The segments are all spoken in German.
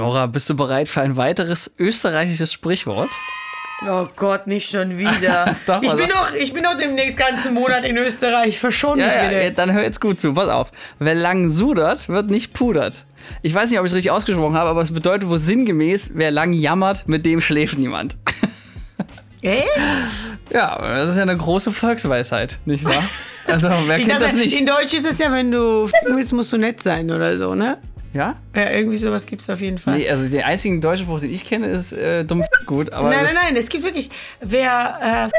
Nora, bist du bereit für ein weiteres österreichisches Sprichwort? Oh Gott, nicht schon wieder. Doch, ich, also- bin doch, ich bin doch demnächst ganzen Monat in Österreich. Verschon mich Ja, ja, dann hör jetzt gut zu. Pass auf. Wer lang sudert, wird nicht pudert. Ich weiß nicht, ob ich es richtig ausgesprochen habe, aber es bedeutet wohl sinngemäß, wer lang jammert, mit dem schläft niemand. Echt? Ja, das ist ja eine große Volksweisheit, nicht wahr? Also, wer kennt dachte, das nicht? In Deutsch ist es ja, wenn du willst, musst du nett sein oder so, ne? Ja? Ja, irgendwie sowas gibt's auf jeden Fall. Nee, also der einzige deutsche Spruch, den ich kenne, ist äh, dumm gut, aber nein, nein, nein, es gibt wirklich, wer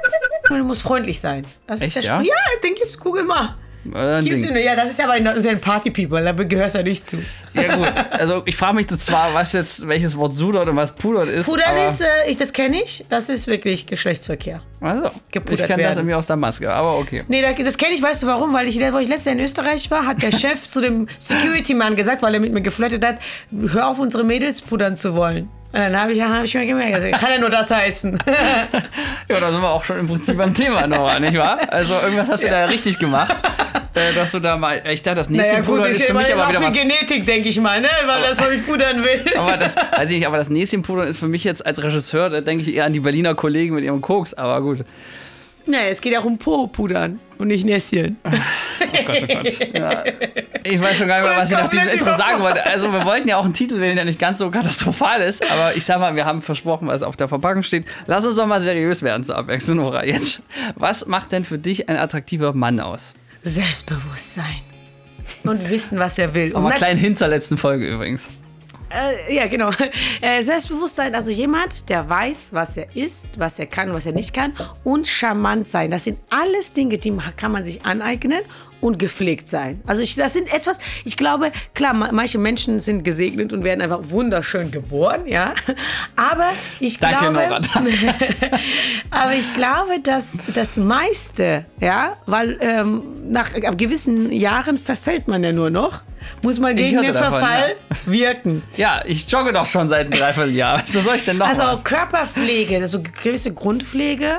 äh, muss freundlich sein. Das Echt, ist der ja? Spruch. Ja, den gibt's, google mal. Äh, ja, das ist aber ein, das ist ein Party-People, da gehörst du ja nicht zu. Ja gut, also ich frage mich zwar, was jetzt, welches Wort sudert und was pudert ist, Pudern aber, ist, äh, ich, das kenne ich, das ist wirklich Geschlechtsverkehr. also, gepudert ich kenne das irgendwie aus der Maske, aber okay. Nee, da- das kenne ich, weißt du warum? Weil ich, wo ich letztes Jahr in Österreich war, hat der Chef zu dem Security-Mann gesagt, weil er mit mir geflirtet hat, hör auf, unsere Mädels pudern zu wollen. Und dann habe ich, hab ich mir gemerkt, also, kann ja nur das heißen. Ja, da sind wir auch schon im Prinzip beim Thema, Nora, nicht wahr? Also irgendwas hast du da ja richtig gemacht, äh, dass du da mal, ich dachte, das nächste naja, gut, Pudern ist für ja mich aber wieder was Genetik, denke ich mal, ne? Weil das, was ich pudern will. Aber das, weiß ich nicht, aber das Näschenpudern ist für mich jetzt als Regisseur, da denke ich eher an die Berliner Kollegen mit ihrem Koks, aber gut. Nee, es geht ja auch um Po-Pudern und nicht Näschen. Oh Gott, oh Gott. Ja. Ich weiß schon gar nicht mehr, was ich nach diesem Intro sagen wollte. Also, wir wollten ja auch einen Titel wählen, der nicht ganz so katastrophal ist, aber ich sag mal, wir haben versprochen, was auf der Verpackung steht. Lass uns doch mal seriös werden zur Abwechslung, Nora. Jetzt, was macht denn für dich ein attraktiver Mann aus? Selbstbewusstsein. Und wissen, was er will. Aber nat- kleinen Hint zur letzten Folge übrigens. Äh, ja, genau. Äh, Selbstbewusstsein, also jemand, der weiß, was er ist, was er kann, was er nicht kann und charmant sein. Das sind alles Dinge, die kann man sich aneignen und gepflegt sein. Also ich, das sind etwas, ich glaube, klar, ma- manche Menschen sind gesegnet und werden einfach wunderschön geboren, ja. Aber ich Danke, glaube, aber ich glaube, dass das meiste, ja, weil ähm, nach gewissen Jahren verfällt man ja nur noch, muss man gegen den davon, Verfall wirken. Ja, ich jogge doch schon seit einem Dreivierteljahr. Was soll ich denn noch? Also machen? Körperpflege, also gewisse Grundpflege,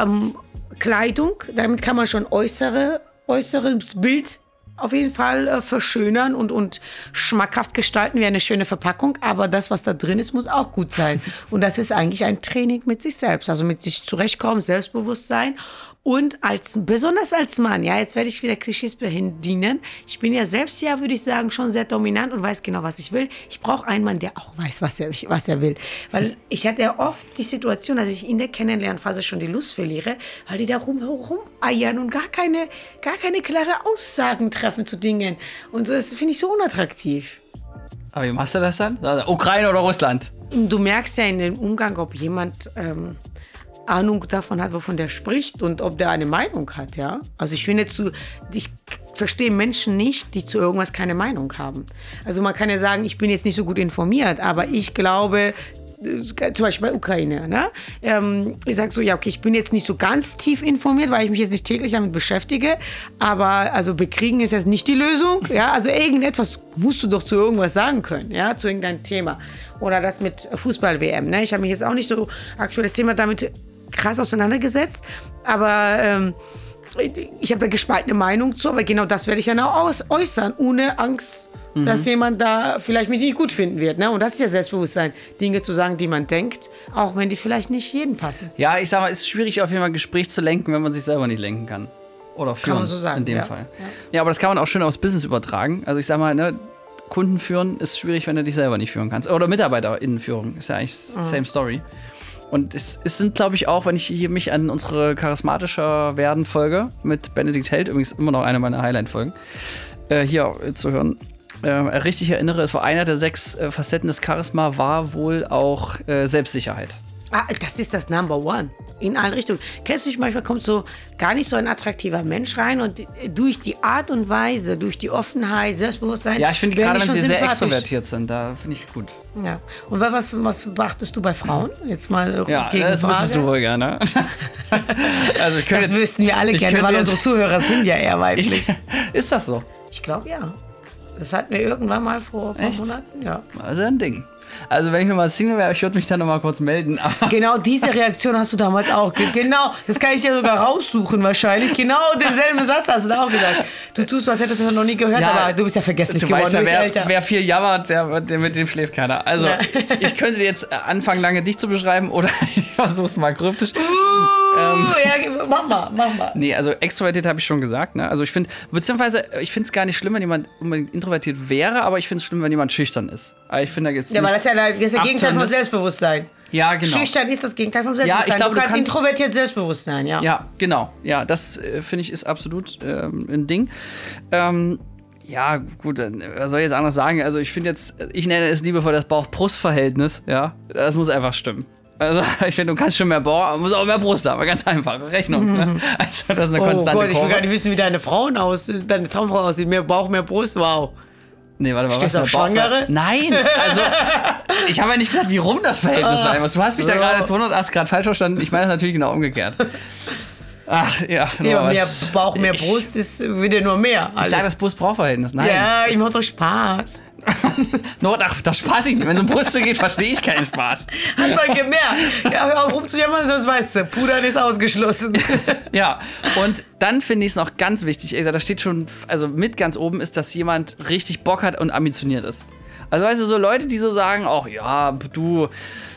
ähm, Kleidung, damit kann man schon äußere, äußeres Bild auf jeden Fall äh, verschönern und, und schmackhaft gestalten wie eine schöne Verpackung. Aber das, was da drin ist, muss auch gut sein. Und das ist eigentlich ein Training mit sich selbst. Also mit sich zurechtkommen, Selbstbewusstsein. Und als, besonders als Mann, ja, jetzt werde ich wieder Klischees bedienen. Ich bin ja selbst ja, würde ich sagen, schon sehr dominant und weiß genau, was ich will. Ich brauche einen Mann, der auch weiß, was er, was er will. Weil ich hatte ja oft die Situation, dass ich in der Kennenlernphase schon die Lust verliere, weil die da rum, rumeiern und gar keine, gar keine klare Aussagen treffen zu Dingen. Und so, das finde ich so unattraktiv. Aber wie machst du das dann? Also, Ukraine oder Russland? Du merkst ja in dem Umgang, ob jemand ähm, Ahnung davon hat, wovon der spricht und ob der eine Meinung hat, ja. Also ich finde zu, ich verstehe Menschen nicht, die zu irgendwas keine Meinung haben. Also man kann ja sagen, ich bin jetzt nicht so gut informiert, aber ich glaube, äh, zum Beispiel bei Ukraine, ne? Ähm, ich sage so, ja, okay, ich bin jetzt nicht so ganz tief informiert, weil ich mich jetzt nicht täglich damit beschäftige, aber also bekriegen ist jetzt nicht die Lösung, ja, also irgendetwas musst du doch zu irgendwas sagen können, ja, zu irgendeinem Thema. Oder das mit Fußball-WM, ne? Ich habe mich jetzt auch nicht so aktuelles Thema damit krass auseinandergesetzt, aber ähm, ich habe da gespaltene Meinung zu, aber genau das werde ich ja noch aus äußern, ohne Angst, dass jemand da vielleicht mich nicht gut finden wird. Ne? Und das ist ja Selbstbewusstsein, Dinge zu sagen, die man denkt, auch wenn die vielleicht nicht jedem passen. Ja, ich sag mal, es ist schwierig, auf jeden Fall ein Gespräch zu lenken, wenn man sich selber nicht lenken kann. Oder führen, man so sagen, in dem ja. Fall. Ja. aber das kann man auch schön aufs Business übertragen. Also ich sag mal, ne, Kunden führen ist schwierig, wenn du dich selber nicht führen kannst. Oder MitarbeiterInnenführung ist ja eigentlich same story. Und es, es sind, glaube ich, auch, wenn ich hier mich an unsere charismatischer werden Folge mit Benedikt Held, übrigens immer noch eine meiner Highlight-Folgen, äh, hier zu hören, äh, richtig erinnere, es war einer der sechs äh, Facetten des Charisma, war wohl auch äh, Selbstsicherheit. Ah, das ist das Number One. In allen Richtungen. Kennst du dich, manchmal kommt so gar nicht so ein attraktiver Mensch rein und durch die Art und Weise, durch die Offenheit, Selbstbewusstsein. Ja, ich finde gerade, wenn sie sehr extrovertiert sind, da finde ich gut. Ja. Und wa- was, was beachtest du bei Frauen? Jetzt mal äh, Ja, das wüsstest du wohl gerne. also ich Das wüssten wir alle gerne, weil unsere Zuhörer sind ja eher weiblich. ich, Ist das so? Ich glaube ja. Das hatten wir irgendwann mal vor ein paar? Monaten. Ja. Also ein Ding. Also wenn ich nochmal Single wäre, ich würde mich dann nochmal kurz melden. Genau diese Reaktion hast du damals auch. ge- Genau, das kann ich dir sogar raussuchen wahrscheinlich. Genau denselben Satz hast du da auch gesagt. Du tust so, als hättest du das noch nie gehört, Ja, aber du bist ja vergesslich du geworden, weißt du ja, bist wer, älter. wer viel jammert, der, der mit dem schläft keiner. Also Ja. ich könnte jetzt anfangen, lange dich zu beschreiben oder ich versuche es mal kryptisch. Uh, ja, mach mal, mach mal. Nee, also extrovertiert habe ich schon gesagt. Ne? Also ich finde, beziehungsweise ich finde es gar nicht schlimm, wenn jemand unbedingt introvertiert wäre, aber ich finde es schlimm, wenn jemand schüchtern ist. Aber ich finde, da gibt es Ja, das ist ja das ist ja Gegenteil Abturnendes. Selbstbewusstsein. Ja, genau. Schüchtern ist das Gegenteil vom Ja, Selbstbewusstsein. ich glaub, du du kannst introvertiert selbstbewusst sein, ja. Ja, genau. Ja, das äh, finde ich ist absolut ähm, ein Ding. Ähm, ja, gut, was soll ich jetzt anders sagen? Also ich finde jetzt, ich nenne es liebevoll das Bauch-Brust-Verhältnis, ja. Das muss einfach stimmen. Also ich finde, du kannst schon mehr Bauch, aber muss auch mehr Brust haben. Ganz einfach. Rechnung. Ne? Also das ist eine Oh konstante Gott, ich will gar nicht wissen, wie deine Frauen aus, deine Traumfrau aussieht. Mehr Bauch, mehr Brust, wow. Nee, warte mal, Stehst was auf Schwangere? Nein, also ich habe ja nicht gesagt, wie rum das Verhältnis sein muss. Du hast mich da so. gerade 280 Grad falsch verstanden. Ich meine das natürlich genau umgekehrt. Ach, ja. nur Ja, mehr Bauch, mehr ich, Brust ist wieder nur mehr. Ich alles. sage das Brust-Bauch-Verhältnis. Nein. ja, ich mach doch Spaß. No, ach, das Spaß ich nicht. Wenn es um Brüste geht, verstehe ich keinen Spaß. Hat man gemerkt. Ja, hör auf rumzujammern, sonst weißt du, Pudern ist ausgeschlossen. Ja, und dann finde ich es noch ganz wichtig, da steht schon, also mit ganz oben ist, dass jemand richtig Bock hat und ambitioniert ist. Also weißt du, so Leute, die so sagen, ach ja, du,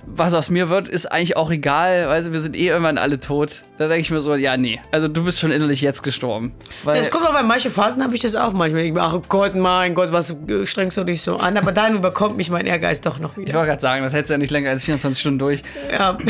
was aus mir wird, ist eigentlich auch egal, weißt du, wir sind eh irgendwann alle tot. Da denke ich mir so, ja, nee, also du bist schon innerlich jetzt gestorben. Weil, Es kommt auf an manche Phasen habe ich das auch manchmal. Ich denke, ach Gott, mein Gott, was äh, strengst du dich so an? Aber dann überkommt mich mein Ehrgeiz doch noch ich wieder. wollte gerade sagen, das hältst du ja nicht länger als 24 Stunden durch. Ja.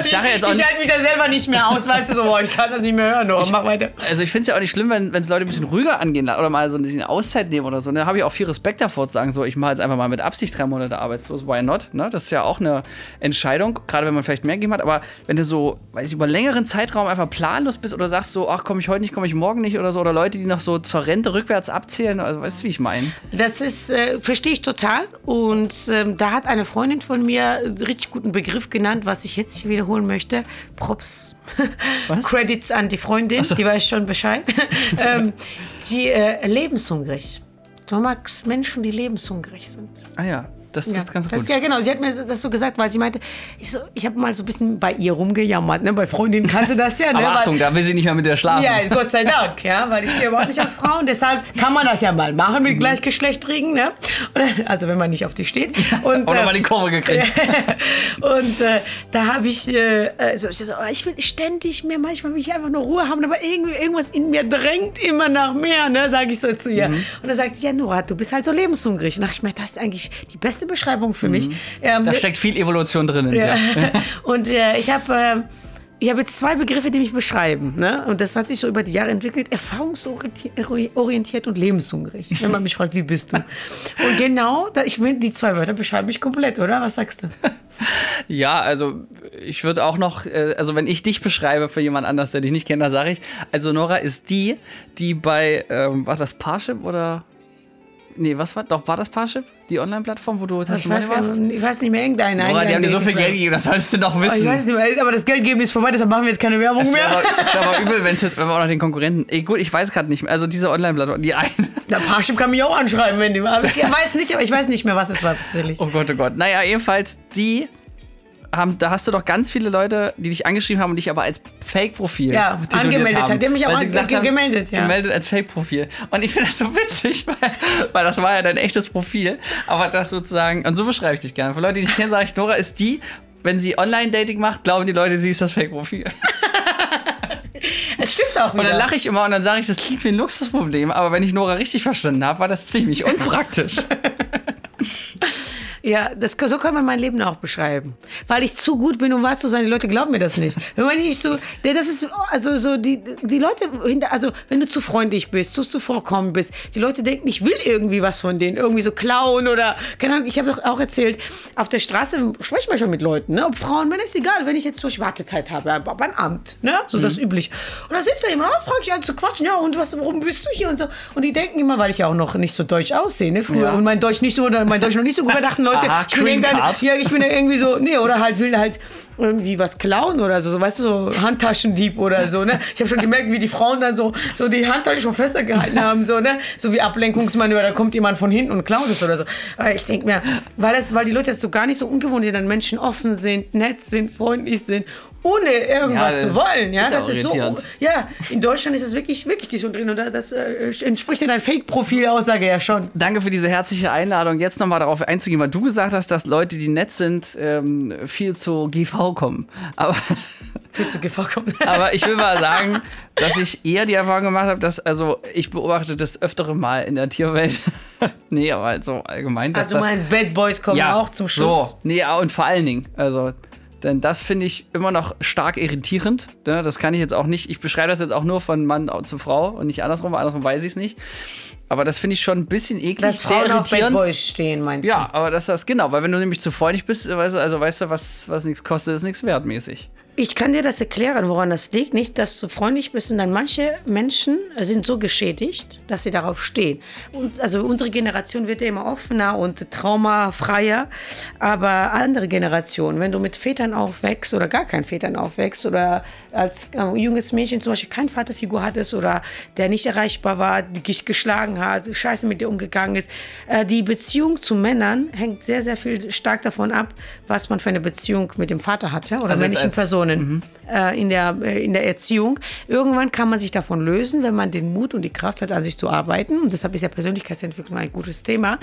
Ich sage jetzt auch ich nicht, halte mich da selber nicht mehr aus, weißt du so, boah, ich kann das nicht mehr hören, nur mach weiter. Also ich finde es ja auch nicht schlimm, wenn es Leute ein bisschen ruhiger angehen la- oder mal so ein bisschen Auszeit nehmen oder so. Da habe ich auch viel Respekt davor zu sagen, so ich mache jetzt einfach mal mit Absicht drei Monate arbeitslos, why not? Ne? Das ist ja auch eine Entscheidung, gerade wenn man vielleicht mehr gegeben hat. Aber wenn du so, weiß ich, über längeren Zeitraum einfach planlos bist oder sagst so, ach komme ich heute nicht, komme ich morgen nicht oder so, oder Leute, die noch so zur Rente rückwärts abzählen, also weißt du, wie ich meine? Das ist, äh, verstehe ich total. Und ähm, da hat eine Freundin von mir einen richtig guten Begriff genannt, was ich jetzt hier wiederholen möchte. Props. Credits an die Freundin, die weiß schon Bescheid. ähm, die äh, lebenshungrig. Du magst Menschen, die lebenshungrig sind. Ah ja, das Ja, ist ganz das, gut. ja, genau. Sie hat mir das so gesagt, weil sie meinte, ich, so, ich habe mal so ein bisschen bei ihr rumgejammert. Ne? Bei Freundinnen kannst du das ja. Ne? Aber Weil- Achtung, da will sie nicht mehr mit dir schlafen. ja, Gott sei Dank, ja, weil ich stehe überhaupt nicht auf Frauen. Deshalb kann man das ja mal machen Mhm. mit Gleichgeschlechtrigen, ne? Also wenn man nicht auf die steht. Und, Oder äh, mal die Kurve gekriegt. und äh, da habe ich, äh, also ich, so, oh, ich will ständig mehr, manchmal will ich einfach nur Ruhe haben, aber irgendwie, irgendwas in mir drängt immer nach mehr, ne, sage ich so zu ihr. Mhm. Und dann sagt sie, ja Nora, du bist halt so lebenshungrig. Und dachte ich mir, das ist eigentlich die beste Beschreibung für mich. Ähm, Da steckt viel Evolution drin in dir. und äh, ich habe äh, ich habe jetzt zwei Begriffe, die mich beschreiben. Ne? Und das hat sich so über die Jahre entwickelt. Erfahrungsorientiert und lebenshungrig. Wenn man mich fragt, wie bist du? Und genau, ich finde, die zwei Wörter beschreiben mich komplett, oder? Was sagst du? Ja, also ich würde auch noch, äh, also wenn ich dich beschreibe für jemand anders, der dich nicht kennt, dann sage ich, also Nora ist die, die bei, ähm, war das Parship oder? Nee, was war? Doch, war das Parship? Die Online-Plattform, wo du weiß, warst? ich weiß nicht mehr, irgendeiner. Nora, die haben dir so viel Geld gegeben, das solltest du doch Oh, wissen. Ich weiß nicht mehr, aber das Geld geben ist vorbei, deshalb machen wir jetzt keine Werbung es wäre mehr. aber, es wär aber übel, wenn's jetzt, wenn wir auch noch den Konkurrenten. Ey, gut, ich weiß gerade nicht mehr. Also diese Online-Plattform, die eine. Der Parship kann mich auch anschreiben, wenn die war. Ich weiß nicht, aber ich weiß nicht mehr, was es war tatsächlich. Oh Gott, oh Gott. Naja, jedenfalls, die haben, da hast du doch ganz viele Leute, die dich angeschrieben haben und dich aber als Fake-Profil Ja, angemeldet haben, hat. Die haben mich auch gesagt ge- haben, gemeldet, ja. Gemeldet als Fake-Profil. Und ich finde das so witzig, weil, weil das war ja dein echtes Profil. Aber das sozusagen, und so beschreibe ich dich gerne. Für Leute, die dich kennen, sage ich, Nora ist die, wenn sie Online-Dating macht, glauben die Leute, sie ist das Fake-Profil. Es stimmt auch Und wieder. dann lache ich immer und dann sage ich, das klingt wie ein Luxusproblem. Aber wenn ich Nora richtig verstanden habe, war das ziemlich unpraktisch. Ja, das, so kann man mein Leben auch beschreiben. Weil ich zu gut bin, um wahr zu sein. Die Leute glauben mir das nicht. Wenn man nicht so, das ist, also so, die, die Leute hinter, also wenn du zu freundlich bist, zu zuvorkommend bist, die Leute denken, ich will irgendwie was von denen, irgendwie so klauen oder, keine Ahnung, ich habe doch auch erzählt, auf der Straße spreche ich manchmal mit Leuten, ne, ob Frauen, Männer, ist egal, wenn ich jetzt durch Wartezeit habe, beim Amt, ne, so das üblich. Und dann sitzt da jemand, oh, frag ich an zu quatschen, ja, und was, warum bist du hier und so. Und die denken immer, weil ich ja auch noch nicht so deutsch aussehe, ne, früher, Ja. und mein Deutsch nicht so, oder mein Deutsch noch nicht so gut dachten Leute, Aha, ich bin, Card. ja, ich bin irgendwie so, nee, oder halt will halt irgendwie was klauen oder so, so weißt du, so Handtaschendieb oder so, ne? Ich habe schon gemerkt, wie die Frauen dann so, so die Handtasche schon fester gehalten haben, so, ne? So wie Ablenkungsmanöver, da kommt jemand von hinten und klaut es oder so. Aber ich denke mir, weil, das, weil die Leute das so gar nicht so ungewohnt sind, dann Menschen offen sind, nett sind, freundlich sind, ohne irgendwas Ja, zu das wollen, ja, ist ja das ist so, ja, in Deutschland ist es wirklich, wirklich nicht so drin und das äh, entspricht ja dein Fake-Profil-Aussage ja schon. Danke für diese herzliche Einladung. Jetzt nochmal darauf einzugehen, weil du gesagt hast, dass Leute, die nett sind, ähm, viel zu GV kommen. Aber, Viel zu Gefahr kommen. aber ich will mal sagen, dass ich eher die Erfahrung gemacht habe, dass, also ich beobachte das öftere Mal in der Tierwelt. nee, aber so allgemein, dass Also du das. meinst, Bad Boys kommen auch zum Schluss. So, nee, ja, und vor allen Dingen, also, denn das finde ich immer noch stark irritierend. Ne? Das kann ich jetzt auch nicht, ich beschreibe das jetzt auch nur von Mann zu Frau und nicht andersrum, weil andersrum weiß ich es nicht. Aber das finde ich schon ein bisschen eklig, Dass sehr Frauen auf Bad irritierend. Boys stehen, meinst Ja, aber das ist genau, weil wenn du nämlich zu freundlich bist, weißt du, also weißt du, was, was nichts kostet, ist nichts wert mäßig. du? Ich kann dir das erklären, woran das liegt. Nicht, dass du freundlich bist, sondern manche Menschen sind so geschädigt, dass sie darauf stehen. Und also unsere Generation wird ja immer offener und traumafreier. Aber andere Generationen, wenn du mit Vätern aufwächst oder gar kein Vätern aufwächst oder als äh, junges Mädchen zum Beispiel keine Vaterfigur hattest oder der nicht erreichbar war, dich geschlagen hat, scheiße mit dir umgegangen ist. Äh, die Beziehung zu Männern hängt sehr, sehr viel stark davon ab, was man für eine Beziehung mit dem Vater hatte oder Also männlichen als- Personen äh, in, der, äh, in der Erziehung. Irgendwann kann man sich davon lösen, wenn man den Mut und die Kraft hat, an sich zu arbeiten. Und deshalb ist ja Persönlichkeitsentwicklung ein gutes Thema.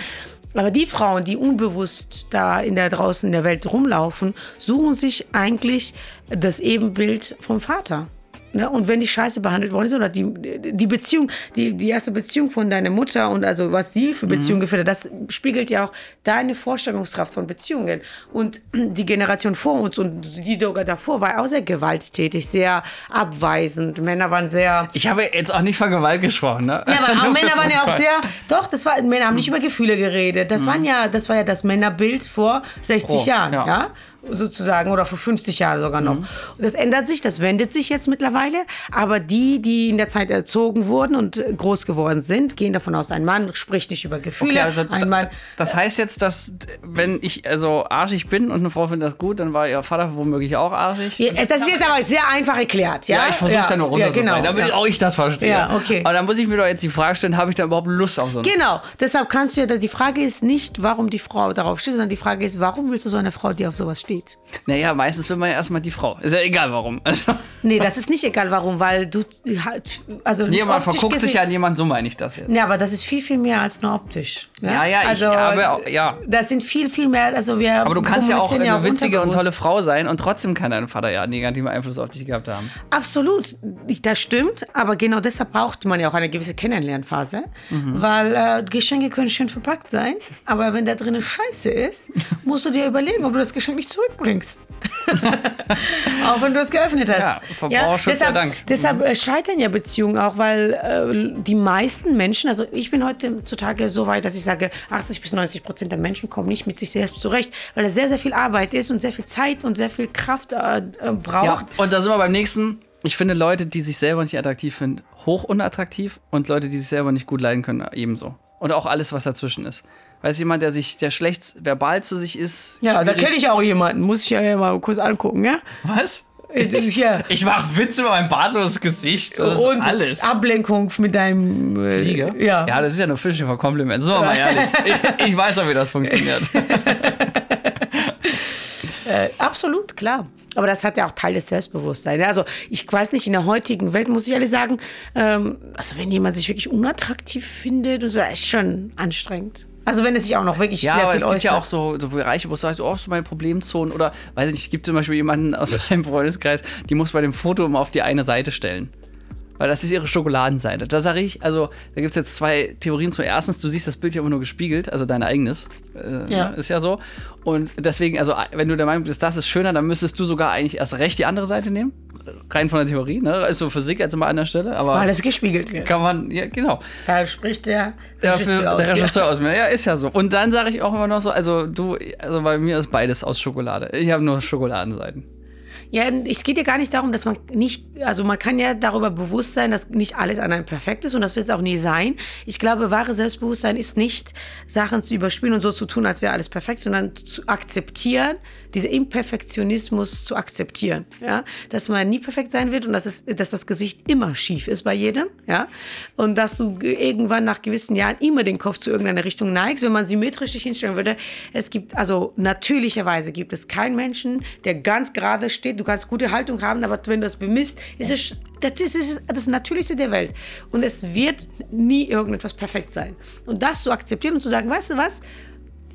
Aber die Frauen, die unbewusst da in der draußen in der Welt rumlaufen, suchen sich eigentlich das Ebenbild vom Vater. Ne? Und wenn die scheiße behandelt worden ist oder die, die Beziehung, die, die erste Beziehung von deiner Mutter und also was sie für Beziehungen geführt hat, das spiegelt ja auch deine Vorstellungskraft von Beziehungen. Und die Generation vor uns und die sogar davor war auch sehr gewalttätig, sehr abweisend. Männer waren sehr Ich habe jetzt auch nicht von Gewalt gesprochen, ne? ja, aber Männer waren ja auch sehr, doch, das war, Männer haben nicht über Gefühle geredet. Das waren ja, das war ja das Männerbild vor 60 Oh, Jahren, ja. ja. Sozusagen, oder vor 50 Jahren sogar noch. Und das ändert sich, das wendet sich jetzt mittlerweile, aber die, die in der Zeit erzogen wurden und äh, groß geworden sind, gehen davon aus, ein Mann spricht nicht über Gefühle, Okay, also ein Mann, das heißt jetzt, dass wenn ich also arschig bin und eine Frau findet das gut, dann war ihr Vater womöglich auch arschig. Ja, das ist jetzt aber sehr einfach erklärt, ja? Ja, ich versuche es ja, nur ja, runterzubrechen, genau, damit ja. auch ich das verstehe. Ja, okay. Aber dann muss ich mir doch jetzt die Frage stellen, habe ich da überhaupt Lust auf so eine Genau, deshalb kannst du ja, die Frage ist nicht, warum die Frau darauf steht, sondern die Frage ist, warum willst du so eine Frau, die auf sowas steht? Naja, meistens will man ja erstmal die Frau. Ist ja egal warum. Also, Nee, das ist nicht egal, warum, weil du, also nee, man optisch verguckt sich ja an jemanden, so meine ich das jetzt. Ja, aber das ist viel, viel mehr als nur optisch. ne? Ja, ja, ich habe auch- ja. Das sind viel, viel mehr, also wir Aber du kannst ja auch eine witzige und tolle. Frau sein und trotzdem kann dein Vater ja negativen Einfluss auf dich gehabt haben. Absolut, das stimmt, aber genau deshalb braucht man ja auch eine gewisse Kennenlernphase, Mhm. weil äh, Geschenke können schön verpackt sein, aber wenn da drinnen Scheiße ist, musst du dir überlegen, ob du das Geschenk nicht zurückbringst. auch wenn du es geöffnet hast. Ja, Verbraucherschutz sei deshalb, Dank. Deshalb äh, scheitern ja Beziehungen auch, weil äh, die meisten Menschen, also ich bin heutzutage so weit, dass ich sage, 80 bis 90 Prozent der Menschen kommen nicht mit sich selbst zurecht, weil das sehr, sehr viel Arbeit ist und sehr viel Zeit und sehr viel Kraft äh, äh, braucht. Ja, und da sind wir beim nächsten. Ich finde Leute, die sich selber nicht attraktiv finden, hoch unattraktiv und Leute, die sich selber nicht gut leiden können, ebenso. Und auch alles, was dazwischen ist. Weiß jemand, der sich, der schlecht verbal zu sich ist. Ja, da schwierig- kenne ich auch jemanden. Muss ich ja mal kurz angucken, ja? Was? Äh, Ja. Ich mache Witze über mein bartloses Gesicht. Das ist Und alles. Ablenkung mit deinem äh, Fliege? Ja. Ja, das ist ja nur Fishing for Compliment. So, mal ehrlich. Ich, ich weiß auch, wie das funktioniert. Äh, absolut, klar. Aber das hat ja auch Teil des Selbstbewusstseins. Also ich weiß nicht, in der heutigen Welt muss ich ehrlich sagen, ähm, also wenn jemand sich wirklich unattraktiv findet, und so, ist schon anstrengend. Also wenn es sich auch noch wirklich Ja, sehr aber viel es gibt ja äußert. auch so, so Bereiche, wo du sagst, oh, so meine Problemzonen. Oder, weiß ich nicht, es gibt zum Beispiel jemanden aus meinem Freundeskreis, die muss bei dem Foto immer auf die eine Seite stellen. Weil das ist ihre Schokoladenseite. Da sage ich, also, da gibt es jetzt zwei Theorien zu. Erstens, du siehst das Bild ja immer nur gespiegelt, also dein eigenes. Äh, Ja. Ist ja so. Und deswegen, also, wenn du der Meinung bist, das ist schöner, dann müsstest du sogar eigentlich erst recht die andere Seite nehmen. Rein von der Theorie, ne? Ist so Physik jetzt immer an der Stelle, aber Weil es gespiegelt wird. kann man, ja, genau. Da spricht der Der, Regisseur für, aus der. Regisseur aus mir. Ja, ist ja so. Und dann sage ich auch immer noch so, also du, also bei mir ist beides aus Schokolade. Ich habe nur Schokoladenseiten. Ja, es geht ja gar nicht darum, dass man nicht, also man kann ja darüber bewusst sein, dass nicht alles an einem perfekt ist und das wird es auch nie sein. Ich glaube, wahre Selbstbewusstsein ist nicht, Sachen zu überspielen und so zu tun, als wäre alles perfekt, sondern zu akzeptieren, diese Imperfektionismus zu akzeptieren, ja, dass man nie perfekt sein wird und dass, es, dass das Gesicht immer schief ist bei jedem, ja, und dass du irgendwann nach gewissen Jahren immer den Kopf zu irgendeiner Richtung neigst, wenn man symmetrisch dich hinstellen würde. Es gibt, also natürlicherweise gibt es keinen Menschen, der ganz gerade steht. Du kannst gute Haltung haben, aber wenn du das bemisst, ist es das ist, ist das Natürlichste der Welt. Und es wird nie irgendetwas perfekt sein. Und das zu akzeptieren und zu sagen, weißt du was,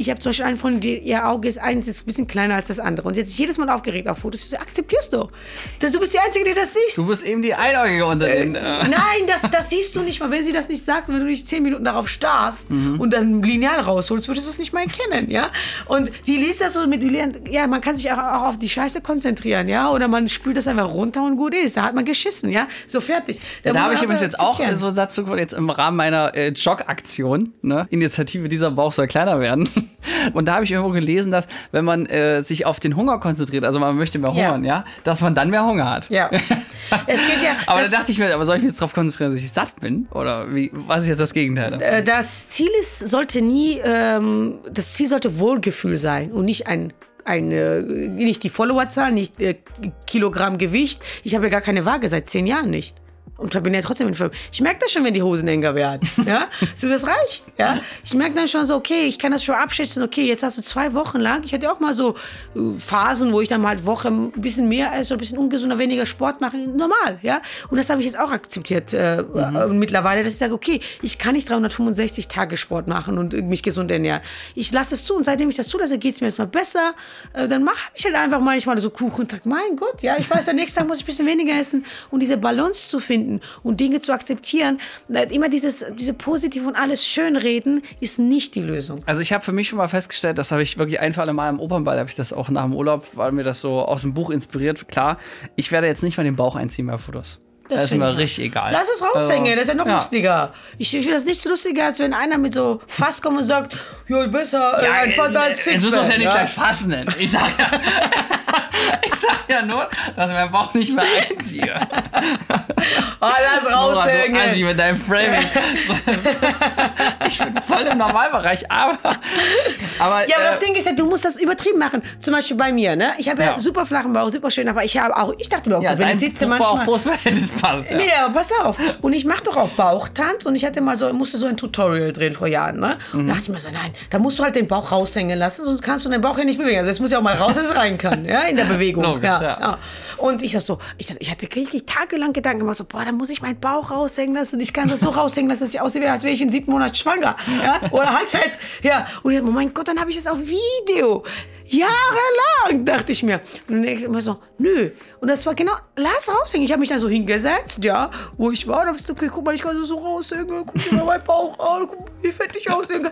ich habe zum Beispiel einen Freund, die, ihr Auge ist eins, ist ein bisschen kleiner als das andere. Und jetzt jedes Mal aufgeregt auf Fotos. Du akzeptierst doch. Das, du bist die Einzige, die das siehst. Du bist eben die Einäugige unter den. Äh. Nein, das, das siehst du nicht mal. Wenn sie das nicht sagt, wenn du nicht zehn Minuten darauf starrst mhm. und dann Lineal rausholst, würdest du es nicht mal erkennen, ja? Und die liest das so mit ja, man kann sich auch, auch auf die Scheiße konzentrieren, ja? Oder man spült das einfach runter und gut ist. Da hat man geschissen, ja? So fertig. Da, da habe ich übrigens jetzt auch so einen Satz zu jetzt im Rahmen meiner äh, Jog-Aktion, ne? Initiative dieser Bauch soll kleiner werden. Und da habe ich irgendwo gelesen, dass wenn man äh, sich auf den Hunger konzentriert, also man möchte mehr hungern, ja, ja dass man dann mehr Hunger hat. Ja. es geht ja. aber da dachte ich mir, aber soll ich mich jetzt darauf konzentrieren, dass ich satt bin? Oder wie, was ist jetzt das Gegenteil? Davon? Äh, das Ziel ist, sollte nie, ähm, das Ziel sollte Wohlgefühl sein und nicht ein eine, nicht die Followerzahl, nicht äh, Kilogramm Gewicht. Ich habe ja gar keine Waage seit zehn Jahren nicht. Und da bin ich ja trotzdem in Film. Ich merke das schon, wenn die Hosen enger werden. Ja? So, das reicht. Ja? Ich merke dann schon so, okay, ich kann das schon abschätzen. Okay, jetzt hast du zwei Wochen lang. Ich hatte auch mal so äh, Phasen, wo ich dann mal halt Woche ein bisschen mehr esse, ein bisschen ungesunder, weniger Sport mache. Normal. Ja? Und das habe ich jetzt auch akzeptiert. Äh, mhm. mittlerweile, dass ich sage, okay, ich kann nicht 365 Tage Sport machen und mich gesund ernähren. Ich lasse es zu. Und seitdem ich das zulasse, geht es mir jetzt mal besser. Äh, dann mache ich halt einfach manchmal so Kuchentag. Mein Gott, ja, ich weiß, der nächste Tag muss ich ein bisschen weniger essen. Und diese Balance zu finden, finden und Dinge zu akzeptieren. Immer dieses, diese positiv und alles schönreden ist nicht die Lösung. Also ich habe für mich schon mal festgestellt, das habe ich wirklich ein, zwei Mal im Opernball, habe ich das auch nach dem Urlaub, weil mir das so aus dem Buch inspiriert. Klar, ich werde jetzt nicht mal den Bauch einziehen bei Fotos. Das, das ist mir richtig egal. Lass es raushängen, also, das ist ja noch ja. lustiger. Ich, ich finde das nicht lustiger, als wenn einer mit so Fass kommt und sagt, ja, besser ja, ein Fass als Sixpack. Jetzt müssen wir es ja nicht ja? gleich Fass nennen. Ich sag ja, ich sag ja nur, dass ich meinen Bauch nicht mehr einziehe. Oh, lass raushängen. Nora, du mit deinem Framing. ich bin voll im Normalbereich, aber... aber ja, aber äh, das Ding ist ja, du musst das übertrieben machen. Zum Beispiel bei mir, ne? Ich habe ja. super flachen Bauch, super schön, aber ich habe auch, ich dachte mir auch, ja, wenn ich sitze manchmal... Bauchbrustverhältnis passt. Ja. Nee, aber pass auf. Und ich mache doch auch Bauchtanz und ich hatte mal so, musste so ein Tutorial drehen vor Jahren. Ne? Und mhm. da dachte ich mir so, nein, da musst du halt den Bauch raushängen lassen, sonst kannst du den Bauch ja nicht bewegen. Also es muss ja auch mal raus, dass es rein kann, ja, in der Bewegung. Logisch, ja, ja. ja. Und ich dachte so, ich, dachte, ich hatte wirklich tagelang Gedanken gemacht, so, boah, da muss ich meinen Bauch raushängen lassen. Ich kann das so raushängen lassen, dass ich aussehe, als wäre ich in sieben Monaten schwanger. Ja? Oder halt fett. Ja. Und ich, oh mein Gott, dann habe ich es auf Video. Jahrelang, dachte ich mir. Und dann denke ich immer so, nö. Und das war genau, lass raushängen. Ich habe mich dann so hingesetzt, ja, wo ich war. Da bist du, okay, guck mal, ich kann so raushängen. Guck dir mal meinen Bauch an, guck mal, wie fett ich aussehe.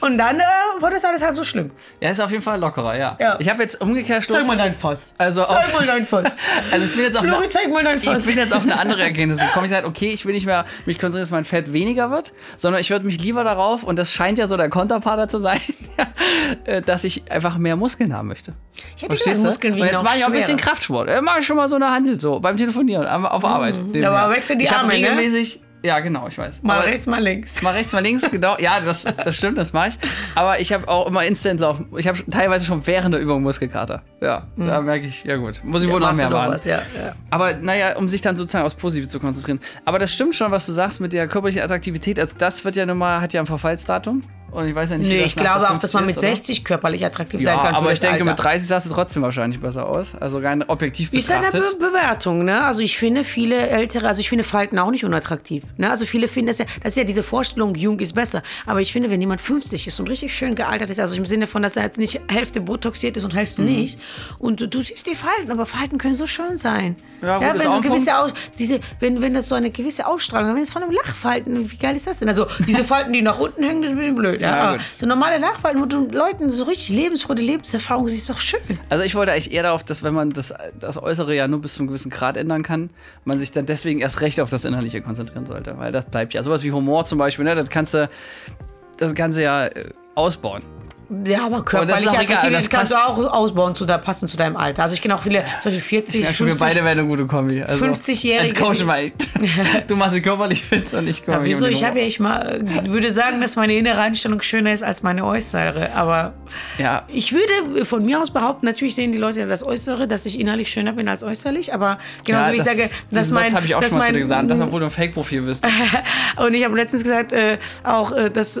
Und dann äh, war das alles halb so schlimm. Ja, ist auf jeden Fall lockerer, ja. ja. Ich habe jetzt umgekehrt Schluss. Zeig mal dein Fass. Also zeig mal dein Fass. also ich bin jetzt auf Flori, eine, zeig mal dein Fass. Ich bin jetzt auf eine andere Erkenntnis gekommen. Ich sage, okay, ich will nicht mehr mich konzentrieren, dass mein Fett weniger wird, sondern ich würde mich lieber darauf, und das scheint ja so der Konterpartner zu sein, äh, dass ich einfach mehr Muskeln haben möchte. Ich hätte Verstehst Muskeln wie Und jetzt mache ich auch ein bisschen Kraftsport. Äh, mache ich schon mal so eine Handel so beim Telefonieren auf Arbeit. Mhm. Da wechseln die ich Arme, ne? regelmäßig, ne? Ja, genau, ich weiß. Mal Aber rechts, mal links. Mal rechts, mal links, genau. Ja, das, das stimmt, das mache ich. Aber ich habe auch immer Instant-Lauf. Ich habe teilweise schon während der Übung Muskelkater. Ja, mhm. da merke ich, ja gut. Muss ich ja, wohl noch mehr machen. Was, ja, ja. Aber naja, um sich dann sozusagen aufs Positive zu konzentrieren. Aber das stimmt schon, was du sagst mit der körperlichen Attraktivität. Also das wird ja nun mal, hat ja ein Verfallsdatum. Und ich weiß ja nicht, nee, ich glaube auch, dass man mit 60 ist, körperlich attraktiv ja, sein kann. Aber ich denke, Alter. mit 30 sahst du trotzdem wahrscheinlich besser aus. Also rein objektiv betrachtet. Ist eine Be Bewertung, ne? Also ich finde viele ältere, also ich finde Falten auch nicht unattraktiv. Ne? Also viele finden das ja, das ist ja diese Vorstellung, jung ist besser. Aber ich finde, wenn jemand 50 ist und richtig schön gealtert ist, also im Sinne von, dass er nicht Hälfte botoxiert ist und Hälfte mhm. nicht, und du, du, siehst die Falten, aber Falten können so schön sein. Ja, gut, ja, wenn, so gewisse Aus, diese, wenn, wenn das so eine gewisse Ausstrahlung, wenn es von einem Lachfalten, wie geil ist das denn? Also diese Falten, die nach unten hängen, das ist ein bisschen blöd. Ja, ja so normale Lachfalten, wo du Leuten so richtig Lebensfreude, Lebenserfahrung siehst, ist doch schön. Also ich wollte eigentlich eher darauf, dass wenn man das, das Äußere ja nur bis zu einem gewissen Grad ändern kann, man sich dann deswegen erst recht auf das Innerliche konzentrieren sollte. Weil das bleibt ja. Sowas wie Humor zum Beispiel, ne, das kannst du das Ganze ja äh, ausbauen. Ja, aber körperliche egal, Attraktivität das kannst du auch ausbauen zu da passend zu deinem Alter. Also ich kenne auch viele, solche 40, Ja, schon, wir 50, beide wären eine gute Kombi. Also, 50-Jährige, Als Coach mal. Du machst sie körperlich fit und ich komme Ja, wieso? Ich habe ja, ich mal, würde sagen, dass meine innere Einstellung schöner ist als meine äußere. Aber Ja, ich würde von mir aus behaupten, natürlich sehen die Leute das Äußere, dass ich innerlich schöner bin als äußerlich. Aber genauso ja, wie ich sage, dass mein, Satz habe ich auch dass schon mal zu mein, dir gesagt, das, obwohl du ein Fake-Profil bist. Und ich habe letztens gesagt, äh, auch äh, das,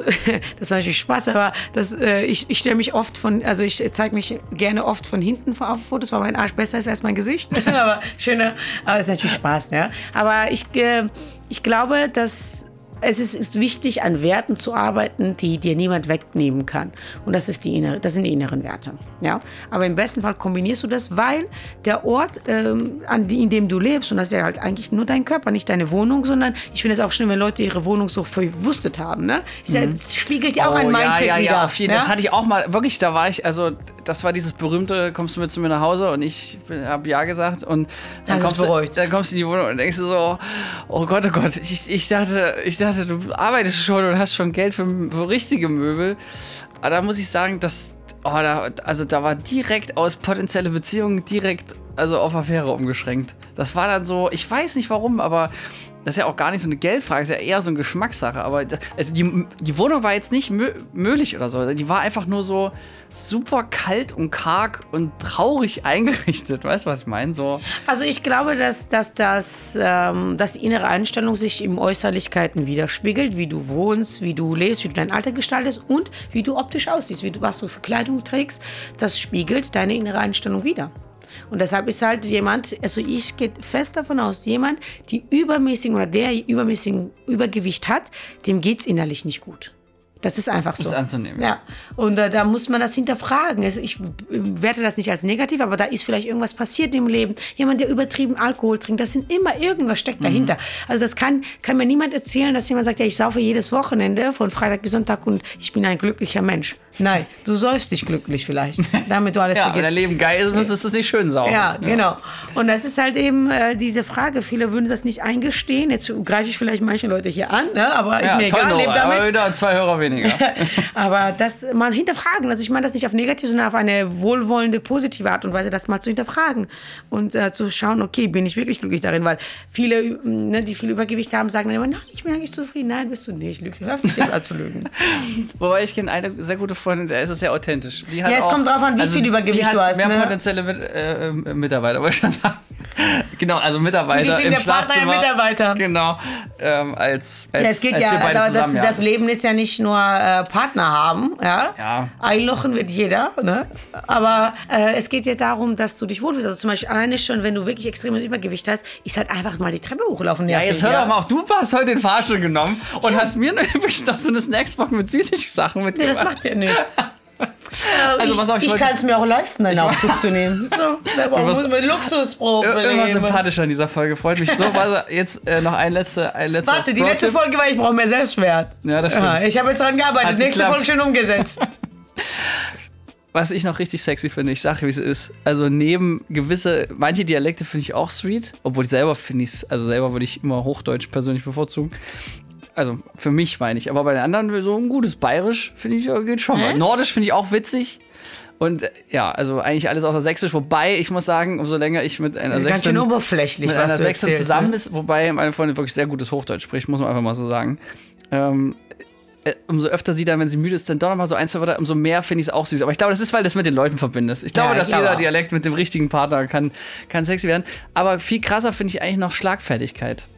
das war natürlich Spaß, aber das, äh, ich, ich stelle mich oft von, also ich zeige mich gerne oft von hinten auf Fotos, weil mein Arsch besser ist als mein Gesicht. aber schöner, aber es ist natürlich Spaß, ja. Aber ich, äh, ich glaube, dass es ist wichtig, an Werten zu arbeiten, die dir niemand wegnehmen kann. Und das, ist die innere, das sind die inneren Werte. Ja? Aber im besten Fall kombinierst du das, weil der Ort, ähm, an die, in dem du lebst, und das ist ja halt eigentlich nur dein Körper, nicht deine Wohnung, sondern ich finde es auch schön, wenn Leute ihre Wohnung so verwustet haben. Ne? Ist ja, das spiegelt ja auch ein Mindset Mhm. Oh, ja, ja, wieder. ja, ja? Das hatte ich auch mal, wirklich, da war ich, also das war dieses berühmte, kommst du mit zu mir nach Hause und ich habe ja gesagt und dann kommst, du, dann kommst du in die Wohnung und denkst du so, oh Gott, oh Gott, ich, ich, dachte, ich dachte, du arbeitest schon und hast schon Geld für, für richtige Möbel. Aber da muss ich sagen, dass, oh, da, also da war direkt aus potenzielle Beziehungen direkt, also auf Affäre umgeschränkt. Das war dann so, ich weiß nicht warum, aber das ist ja auch gar nicht so eine Geldfrage, ist ja eher so eine Geschmackssache. Aber das, also die, die Wohnung war jetzt nicht mö möglich oder so. Die war einfach nur so super kalt und karg und traurig eingerichtet. Weißt du, was ich meine? So, Also ich glaube, dass, dass, dass, ähm, dass die innere Einstellung sich im Äußerlichkeiten widerspiegelt, wie du wohnst, wie du lebst, wie du dein Alter gestaltest und wie du optisch aussiehst, wie du, was du für Kleidung trägst. Das spiegelt deine innere Einstellung wider. Und deshalb ist halt jemand, also ich gehe fest davon aus, jemand, die übermäßigen oder der übermäßigen Übergewicht hat, dem geht's innerlich nicht gut. Das ist einfach so. ist anzunehmen. Ja. Und äh, da muss man das hinterfragen. Es, ich äh, werte das nicht als negativ, aber da ist vielleicht irgendwas passiert im Leben. Jemand, der übertrieben Alkohol trinkt, das sind immer irgendwas steckt dahinter. Also das kann, kann mir niemand erzählen, dass jemand sagt, ja, ich saufe jedes Wochenende von Freitag bis Sonntag und ich bin ein glücklicher Mensch. Nein, du säufst dich glücklich vielleicht, damit du alles ja, wenn vergisst. dein Leben geil ist, müsstest du es nicht schön saugen. Ja, genau. Und das ist halt eben äh, diese Frage. Viele würden das nicht eingestehen. Jetzt greife ich vielleicht manche Leute hier an, ne? aber ist Ja, mir toll, egal, lebe Nora, aber damit. wieder zwei Hörer weniger. Aber das mal hinterfragen, also ich meine das nicht auf negativ, sondern auf eine wohlwollende, positive Art und Weise, das mal zu hinterfragen und äh, zu schauen, okay, bin ich wirklich glücklich darin, weil viele, ne, die viel Übergewicht haben, sagen dann immer, nein, ich bin eigentlich zufrieden, nein, bist du nicht, lüg, hör auf dich zu lügen. Wobei ich kenne eine sehr gute Freundin, der ist sehr authentisch. Ja, es auch, kommt drauf an, wie viel Übergewicht du hast, mehr ne? potenzielle äh, äh, Mitarbeiter, wollte ich schon sagen. Genau, also Mitarbeiter Für dich sind im der Partner Schlafzimmer. ein Mitarbeiter. Genau, ähm, als, als Ja, es geht als ja, wir beide aber das, zusammen, ja. das Leben ist ja nicht nur äh, Partner haben, ja. Ja. Einlochen wird jeder, ne? Aber äh, es geht ja darum, dass du dich wohlfühlst. Also zum Beispiel alleine schon, wenn du wirklich extremes Übergewicht hast, ist halt einfach mal die Treppe hochlaufen. Ja, jetzt hör doch mal auf, du hast heute den Fahrstuhl genommen und hast mir übrigens noch so eine Snacksbox mit Süßigsachen Nee, mitgebracht. das macht ja nichts. Also, ich pass auf, ich ich kann es mir auch leisten, einen Aufzug zu nehmen. So, da brauchen wirst- wir Luxusprobleme. Ir- Immer sympathischer in dieser Folge, freut mich. So, warte, jetzt äh, noch ein letzter, ein letzter Warte, die letzte. Folge war, ich brauche mehr Selbstwert. Ja, das stimmt. Ja, ich habe jetzt dran gearbeitet. Hat Nächste geklappt. Folge schön umgesetzt. Was ich noch richtig sexy finde, ich sage, wie es ist. Also neben gewisse, manche Dialekte finde ich auch sweet, obwohl ich selber finde ich also selber würde ich immer Hochdeutsch persönlich bevorzugen. Also für mich meine ich, aber bei den anderen so ein gutes Bayerisch finde ich äh, geht schon mal. Nordisch finde ich auch witzig. Und äh, ja, also eigentlich alles außer Sächsisch, wobei ich muss sagen, umso länger ich mit einer ist ganz schön Sächsin, oberflächlich, mit einer Sächsin erzählst, zusammen ne? ist, wobei meine Freundin wirklich sehr gutes Hochdeutsch spricht, muss man einfach mal so sagen. Ähm, äh, umso öfter sie dann, wenn sie müde ist, dann doch noch mal so ein, zwei Wörter, umso mehr finde ich es auch süß. Aber ich glaube, das ist, weil das mit den Leuten verbindest. Ich glaube, Ja, dass jeder. Dialekt mit dem richtigen Partner kann, kann sexy werden. Aber viel krasser finde ich eigentlich noch Schlagfertigkeit.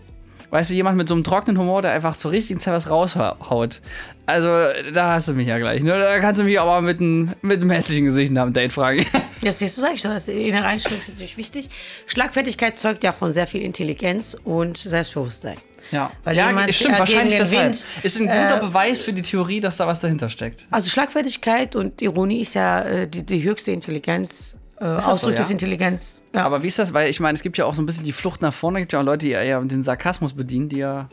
Weißt du, jemand mit so einem trockenen Humor, der einfach zur richtigen Zeit was raushaut. Also, da hast du mich ja gleich. Ne? Da kannst du mich aber mit einem, mit einem hässlichen Gesicht nach dem Date fragen. Das siehst du, sag ich doch, das innere Einstellung ist natürlich wichtig. Schlagfertigkeit zeugt ja von sehr viel Intelligenz und Selbstbewusstsein. Ja, Weil ja jemand, stimmt, äh, wahrscheinlich deshalb. Wind, Ist ein guter äh, Beweis für die Theorie, dass da was dahinter steckt. Also Schlagfertigkeit und Ironie ist ja äh, die, die höchste Intelligenz, äh, das so, Ausdruck ja? des Intelligenz. Ja. Aber wie ist das? Weil ich meine, es gibt ja auch so ein bisschen die Flucht nach vorne. Es gibt ja auch Leute, die eher den Sarkasmus bedienen, die ja.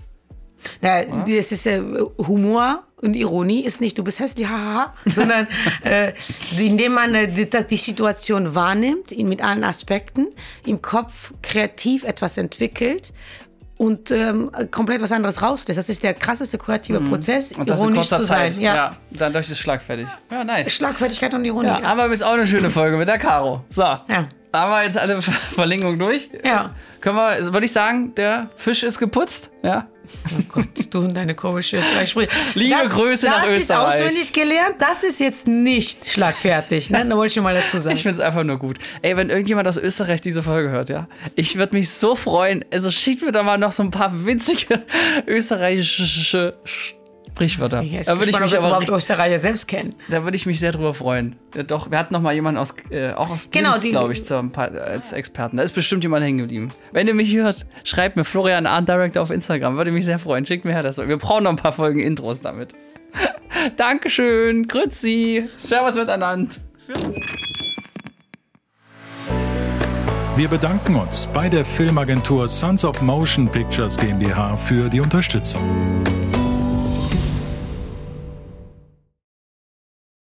Na, das ist äh, Humor und Ironie ist nicht, du bist hässlich, hahaha, sondern äh, indem man äh, die, die Situation wahrnimmt, ihn mit allen Aspekten, im Kopf kreativ etwas entwickelt und ähm, komplett was anderes rauslässt. Das ist der krasseste kreative Prozess, Mhm. Und das in ironisch kurzer zu sein. Zeit. Ja. Dann durch das schlagfertig. Ja, nice. Schlagfertigkeit und Ironie. Ja, aber ist auch eine schöne Folge mit der Caro. So. Ja. Haben wir jetzt alle Verlinkungen durch? Ja. Können wir, würde ich sagen, der Fisch ist geputzt? Ja. Oh Gott, du und deine komische Österreich-Sprüche. Liebe das, Grüße nach Das ist Österreich. auswendig gelernt. Das ist jetzt nicht schlagfertig. Ne? Da wollte ich schon mal dazu sagen. Ich finde es einfach nur gut. Ey, wenn irgendjemand aus Österreich diese Folge hört, ja, ich würde mich so freuen. Also schickt mir da mal noch so ein paar witzige österreichische Sprichwörter. Ja, da würde ich mich das aber überhaupt richtig, Österreicher selbst kennen. da würde ich mich sehr drüber freuen. Ja, doch, wir hatten noch mal jemanden aus, äh, auch aus Genau, glaube ich, zum, als Experten. Da ist bestimmt jemand hängen geblieben. Wenn ihr mich hört, schreibt mir Florian Arndt Direct auf Instagram. Würde mich sehr freuen. Schickt mir her das. Wir brauchen noch ein paar Folgen Intros damit. Dankeschön. Grüezi. Servus miteinander. Wir bedanken uns bei der Filmagentur Sons of Motion Pictures GmbH für die Unterstützung.